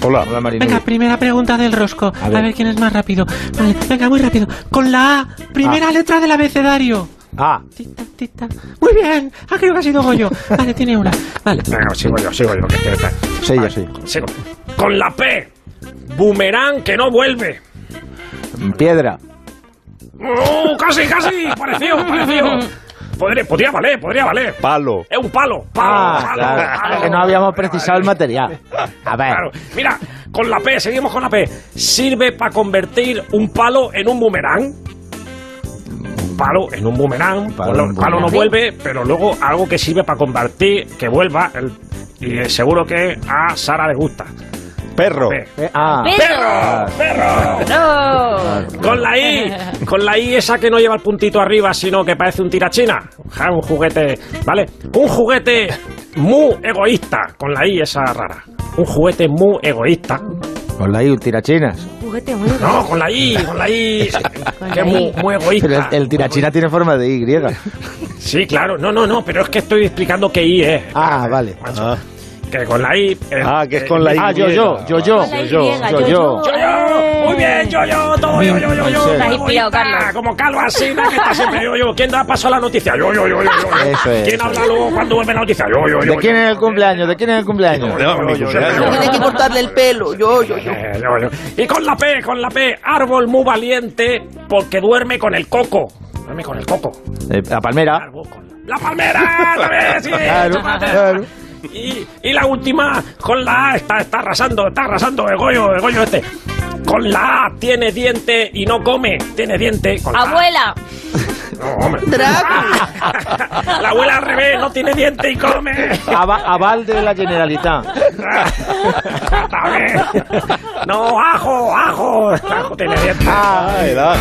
Speaker 1: Hola.
Speaker 5: Hola, Marinuri.
Speaker 13: Venga, primera pregunta del rosco. A
Speaker 5: ver.
Speaker 13: ver, quién es más rápido. Vale, venga, muy rápido. Con la A, primera letra del abecedario.
Speaker 5: Ah,
Speaker 13: Tita, tita. Muy bien. Ah, creo que ha sido Goyo. Vale, tiene una. Vale.
Speaker 4: Venga, sigo yo, sigo yo. Que estoy- está-
Speaker 5: sí, yo sí.
Speaker 4: Sigo. Con la P. Boomerang que no vuelve.
Speaker 5: Piedra.
Speaker 4: ¡Oh, casi, casi! Parecido, parecido. Podría, podría valer, podría valer.
Speaker 1: Palo.
Speaker 4: Es un palo, palo,
Speaker 5: Ah,
Speaker 4: palo,
Speaker 5: claro.
Speaker 4: palo.
Speaker 5: Que no habíamos precisado el material. A ver.
Speaker 4: Claro. Mira, con la P, seguimos con la P. ¿Sirve para convertir un palo en un boomerang? Un palo en un boomerang.
Speaker 5: Palo en
Speaker 4: el palo no vuelve, pero luego algo que sirve para convertir, que vuelva. el- y seguro que a Sara le gusta.
Speaker 1: Perro.
Speaker 5: Eh, ah.
Speaker 4: ¡Perro! ¡Perro! Con la I, con la I esa que no lleva el puntito arriba, sino que parece un tirachina. Ja, Un juguete, ¿vale? Un juguete muy egoísta, con la I esa rara. Un juguete muy egoísta.
Speaker 5: Con la I, tirachinas.
Speaker 3: Juguete muy
Speaker 4: No, con la I, con la I,
Speaker 3: Con
Speaker 4: que
Speaker 3: la
Speaker 4: es muy, muy egoísta.
Speaker 5: Pero el, el tirachina tiene forma de Y.
Speaker 4: Sí, claro, no, no, no, pero es que estoy explicando qué I es.
Speaker 5: Ah, vale.
Speaker 1: Ah,
Speaker 4: Que con la I. eh,
Speaker 1: Ah, que es
Speaker 4: eh,
Speaker 1: con la I.
Speaker 5: Ah, yo, yo, yo, yo. Yo,
Speaker 3: yo,
Speaker 5: yo,
Speaker 3: yo.
Speaker 4: Yo, yo, muy bien, yo, yo, todo yo, yo, yo, yo.
Speaker 5: Estás
Speaker 3: inspirado, Carlos.
Speaker 4: Como Calvo Asina, que está siempre yo, yo. ¿Quién da paso a la noticia? Yo, yo, yo, yo, yo.
Speaker 5: Eso es,
Speaker 4: ¿Quién habla luego cuando vuelve la noticia? Yo, yo, yo.
Speaker 5: ¿De quién
Speaker 4: yo.
Speaker 5: es el cumpleaños? ¿De quién es el cumpleaños?
Speaker 16: Tiene que cortarle el pelo. Yo, yo, yo.
Speaker 4: Eh, yo, yo. Y con la P, con la P, árbol muy valiente porque duerme con el coco. Duerme con el coco.
Speaker 5: Eh, la palmera.
Speaker 4: La... ¡La palmera! también, sí,
Speaker 5: Claro, claro.
Speaker 4: Y, y la última, con la A, está, está arrasando, está arrasando el Goyo, el Goyo este. Con la A tiene diente y no come, tiene diente. Con la A.
Speaker 3: Abuela.
Speaker 4: No, hombre.
Speaker 16: Drácula.
Speaker 4: La abuela al revés, no tiene diente y come.
Speaker 5: Ava- aval de la Generalitat.
Speaker 4: No, ajo, ajo. Ajo tiene diente.
Speaker 1: Ah, el ajo.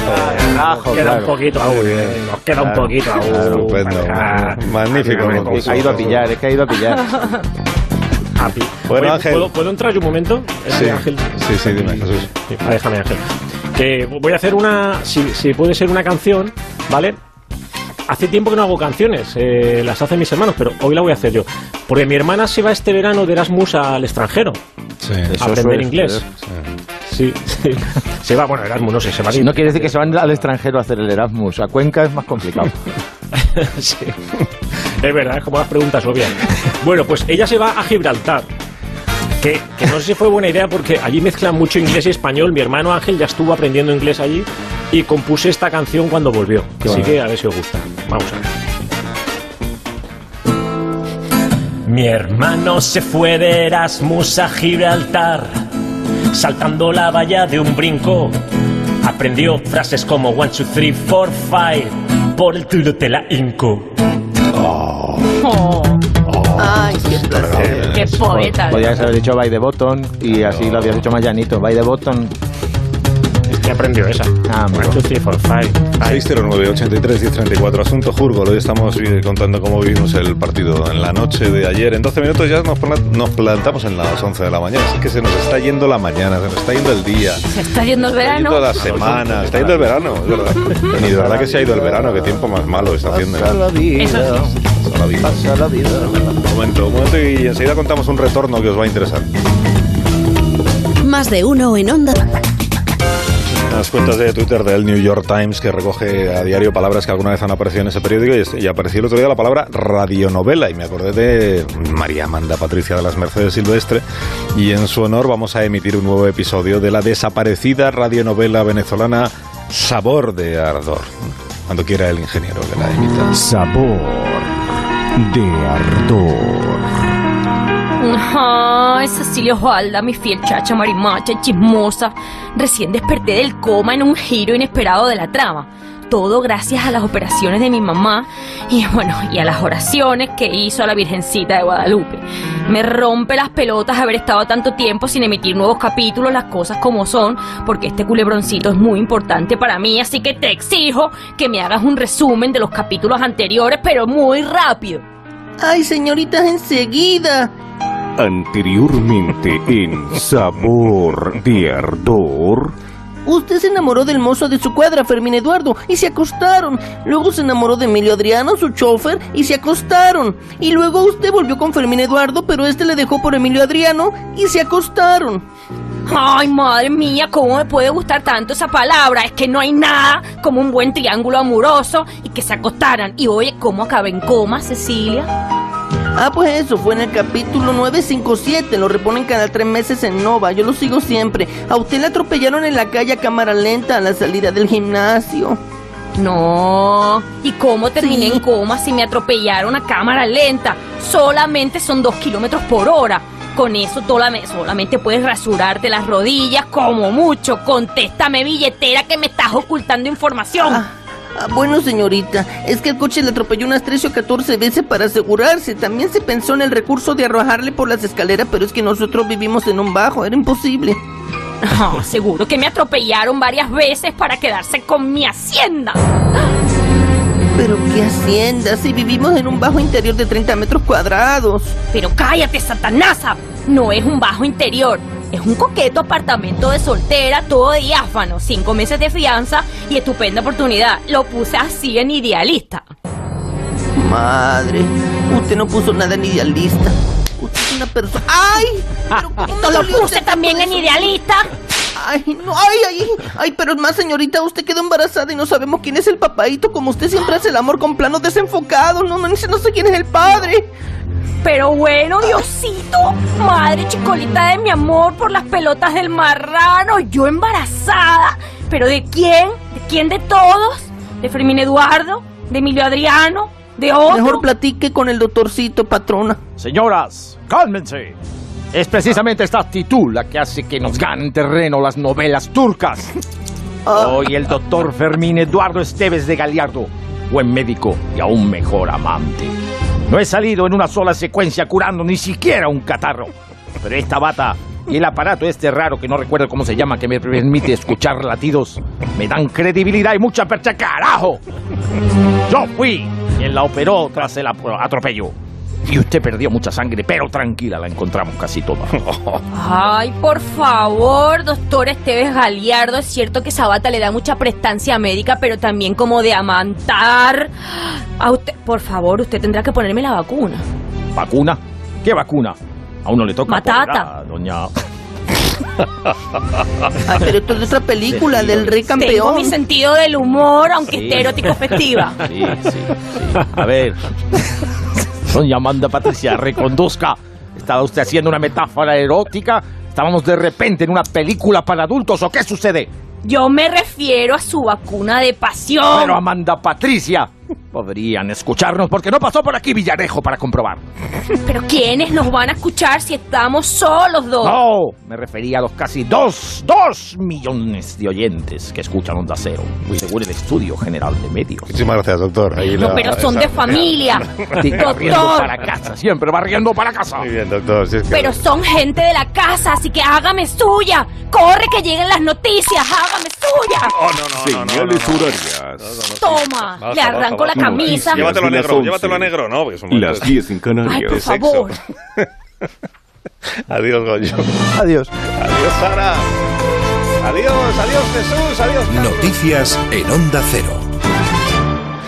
Speaker 5: Ajo,
Speaker 4: queda un
Speaker 5: claro.
Speaker 4: poquito aún. Nos queda un poquito aún.
Speaker 1: Estupendo.
Speaker 4: Ah,
Speaker 1: Magnífico.
Speaker 4: ah.
Speaker 5: Ha ido a pillar, es que ha ido a pillar.
Speaker 4: Happy.
Speaker 1: Bueno,
Speaker 4: Oye,
Speaker 1: Ángel.
Speaker 4: ¿puedo, ¿Puedo entrar yo un momento?
Speaker 1: Sí,
Speaker 4: Ángel.
Speaker 1: sí, sí, dime, Jesús.
Speaker 4: Sí, ah, déjame, Ángel. Que voy a hacer una, si, si puede ser una canción, ¿vale? Hace tiempo que no hago canciones, eh, las hacen mis hermanos, pero hoy la voy a hacer yo. Porque mi hermana se va este verano de Erasmus al extranjero.
Speaker 1: Sí.
Speaker 4: a aprender inglés. Sí, sí. Se va, bueno, Erasmus, no sé, se va
Speaker 5: Si no quiere decir que se van al extranjero a hacer el Erasmus. A Cuenca es más complicado.
Speaker 4: sí. Es verdad, es como las preguntas obvias. Bueno, pues ella se va a Gibraltar. Que, que no sé si fue buena idea porque allí mezclan mucho inglés y español. Mi hermano Ángel ya estuvo aprendiendo inglés allí y compuse esta canción cuando volvió.
Speaker 1: Qué
Speaker 4: Así que a ver si os gusta. Vamos a ver. Mi hermano se fue de Erasmus a Gibraltar, saltando la valla de un brinco. Aprendió frases como one, two, three, four, five. Por el tuyo te la hinco.
Speaker 16: Ay, qué placer.
Speaker 3: Qué poeta.
Speaker 5: Podrías haber dicho by the button y así lo habías hecho más llanito. By the button.
Speaker 4: Aprendió esa.
Speaker 5: Ah,
Speaker 4: One, two, three, four, five.
Speaker 1: 609 83 1034 Asunto Jurgol. Hoy estamos eh, contando cómo vivimos el partido en la noche de ayer. En 12 minutos ya nos, pla- nos plantamos en las 11 de la mañana. Es que se nos está yendo la mañana, se nos está yendo el día. Se
Speaker 3: Se está yendo el
Speaker 1: está yendo
Speaker 3: verano.
Speaker 1: la semana, está yendo el verano, es verdad. Ni de verdad que se ha ido el verano, qué tiempo más malo está haciendo.
Speaker 5: Pasa la vida.
Speaker 1: Pasa la vida.
Speaker 5: Pasa la vida.
Speaker 1: Un momento, un momento y enseguida contamos un retorno que os va a interesar.
Speaker 12: Más de uno en onda.
Speaker 1: Las cuentas de Twitter del New York Times que recoge a diario palabras que alguna vez han aparecido en ese periódico y, y apareció el otro día la palabra radionovela y me acordé de María Amanda Patricia de las Mercedes Silvestre y en su honor vamos a emitir un nuevo episodio de la desaparecida radionovela venezolana Sabor de Ardor. Cuando quiera el ingeniero que la emita.
Speaker 5: Sabor de ardor.
Speaker 3: Ay, Cecilia Osvalda, mi fiel chacha marimacha chismosa. Recién desperté del coma en un giro inesperado de la trama. Todo gracias a las operaciones de mi mamá y bueno, y a las oraciones que hizo la Virgencita de Guadalupe. Me rompe las pelotas haber estado tanto tiempo sin emitir nuevos capítulos, las cosas como son, porque este culebroncito es muy importante para mí, así que te exijo que me hagas un resumen de los capítulos anteriores, pero muy rápido.
Speaker 16: Ay, señoritas, enseguida.
Speaker 17: Anteriormente en Sabor de Ardor.
Speaker 16: Usted se enamoró del mozo de su cuadra, Fermín Eduardo, y se acostaron. Luego se enamoró de Emilio Adriano, su chofer, y se acostaron. Y luego usted volvió con Fermín Eduardo, pero este le dejó por Emilio Adriano, y se acostaron.
Speaker 3: Ay, madre mía, ¿cómo me puede gustar tanto esa palabra? Es que no hay nada como un buen triángulo amoroso y que se acostaran. Y oye, ¿cómo acabé en coma, Cecilia?
Speaker 16: Ah, pues eso, fue en el capítulo 957, lo reponen cada tres meses en Nova, yo lo sigo siempre. A usted le atropellaron en la calle a cámara lenta a la salida del gimnasio.
Speaker 3: No. ¿Y cómo terminé
Speaker 16: Sí.
Speaker 3: en coma si me atropellaron a cámara lenta? Solamente son dos kilómetros por hora. Con eso solame- solamente puedes rasurarte las rodillas como mucho. Contéstame, billetera, que me estás ocultando información.
Speaker 16: Ah, bueno, señorita, es que el coche le atropelló unas 13 o 14 veces para asegurarse. También se pensó en el recurso de arrojarle por las escaleras, pero es que nosotros vivimos en un bajo, era imposible.
Speaker 3: Ah, seguro que me atropellaron varias veces para quedarse con mi hacienda.
Speaker 16: Pero qué hacienda, si vivimos en un bajo interior de 30 metros cuadrados.
Speaker 3: Pero cállate, Satanasa. No es un bajo interior. Es un coqueto apartamento de soltera, todo diáfano, cinco meses de fianza y estupenda oportunidad. Lo puse así en idealista.
Speaker 16: Madre, usted no puso nada en idealista. Usted es una persona. ¡Ay! ¿Pero
Speaker 3: Esto
Speaker 16: me
Speaker 3: lo puse también en idealista.
Speaker 16: Ay, no, ay, ay, ay, pero más señorita, usted quedó embarazada y no sabemos quién es el papaito, como usted siempre hace el amor con planos desenfocados, no, no, no sé quién es el padre.
Speaker 3: Pero bueno, Diosito, madre chicolita de mi amor por las pelotas del marrano, yo embarazada. ¿Pero de quién? ¿De quién de todos? ¿De Fermín Eduardo? ¿De Emilio Adriano? ¿De otro?
Speaker 16: Mejor platique con el doctorcito, patrona.
Speaker 5: Señoras, cálmense. Es precisamente esta actitud la que hace que nos ganen terreno las novelas turcas. Soy el doctor Fermín Eduardo Esteves de Galiardo, buen médico y aún mejor amante. No he salido en una sola secuencia curando ni siquiera un catarro. Pero esta bata y el aparato este raro que no recuerdo cómo se llama que me permite escuchar latidos me dan credibilidad y mucha percha carajo. Yo fui quien la operó tras el atropello.
Speaker 8: Y usted perdió mucha sangre, pero tranquila, la encontramos casi toda.
Speaker 3: Ay, por favor, doctor Esteves Galiardo, es cierto que Sabata le da mucha prestancia médica, pero también como de amantar. A usted, por favor, usted tendrá que ponerme la vacuna.
Speaker 8: ¿Vacuna? ¿Qué vacuna? A uno le toca
Speaker 3: Matata.
Speaker 8: doña...
Speaker 16: Ah, pero esto es otra película del rey
Speaker 3: Tengo
Speaker 16: campeón.
Speaker 3: mi sentido del humor, aunque
Speaker 8: Sí.
Speaker 3: esté erótico festiva.
Speaker 8: Sí, sí, sí. A ver, doña Amanda Patricia, reconduzca. ¿Estaba usted haciendo una metáfora erótica? ¿Estábamos de repente en una película para adultos o qué sucede?
Speaker 3: Yo me refiero a su vacuna de pasión.
Speaker 8: Pero Amanda Patricia, podrían escucharnos porque no pasó por aquí Villarejo para comprobar.
Speaker 3: Pero ¿quiénes nos van a escuchar si estamos solos dos?
Speaker 8: No, me refería a los casi dos, dos millones de oyentes que escuchan Onda Cero, según el Estudio General de Medios.
Speaker 1: Muchísimas gracias, doctor. Ahí
Speaker 3: No,
Speaker 1: la-
Speaker 3: pero son
Speaker 1: esa-
Speaker 3: de familia.
Speaker 8: Barriendo
Speaker 3: Doctor.
Speaker 8: para casa, siempre barriendo para casa.
Speaker 1: Muy bien, doctor. sí, es que-
Speaker 3: Pero son gente de la casa, así que hágame suya. Corre que lleguen las noticias, hágame suya.
Speaker 1: Oh, no, no, no, no,
Speaker 17: Señales
Speaker 1: no, no.
Speaker 17: horarias.
Speaker 3: Toma, le arranco la
Speaker 1: baja.
Speaker 3: camisa.
Speaker 1: Llévatelo a negro,
Speaker 17: 11.
Speaker 1: llévatelo a negro, no,
Speaker 17: Las 10 en
Speaker 3: Ay,
Speaker 17: Canarias.
Speaker 3: por favor.
Speaker 1: Adiós, Goyo.
Speaker 8: Adiós.
Speaker 1: Adiós, Sara. Adiós, adiós, Jesús, adiós.
Speaker 18: Noticias en Onda Cero.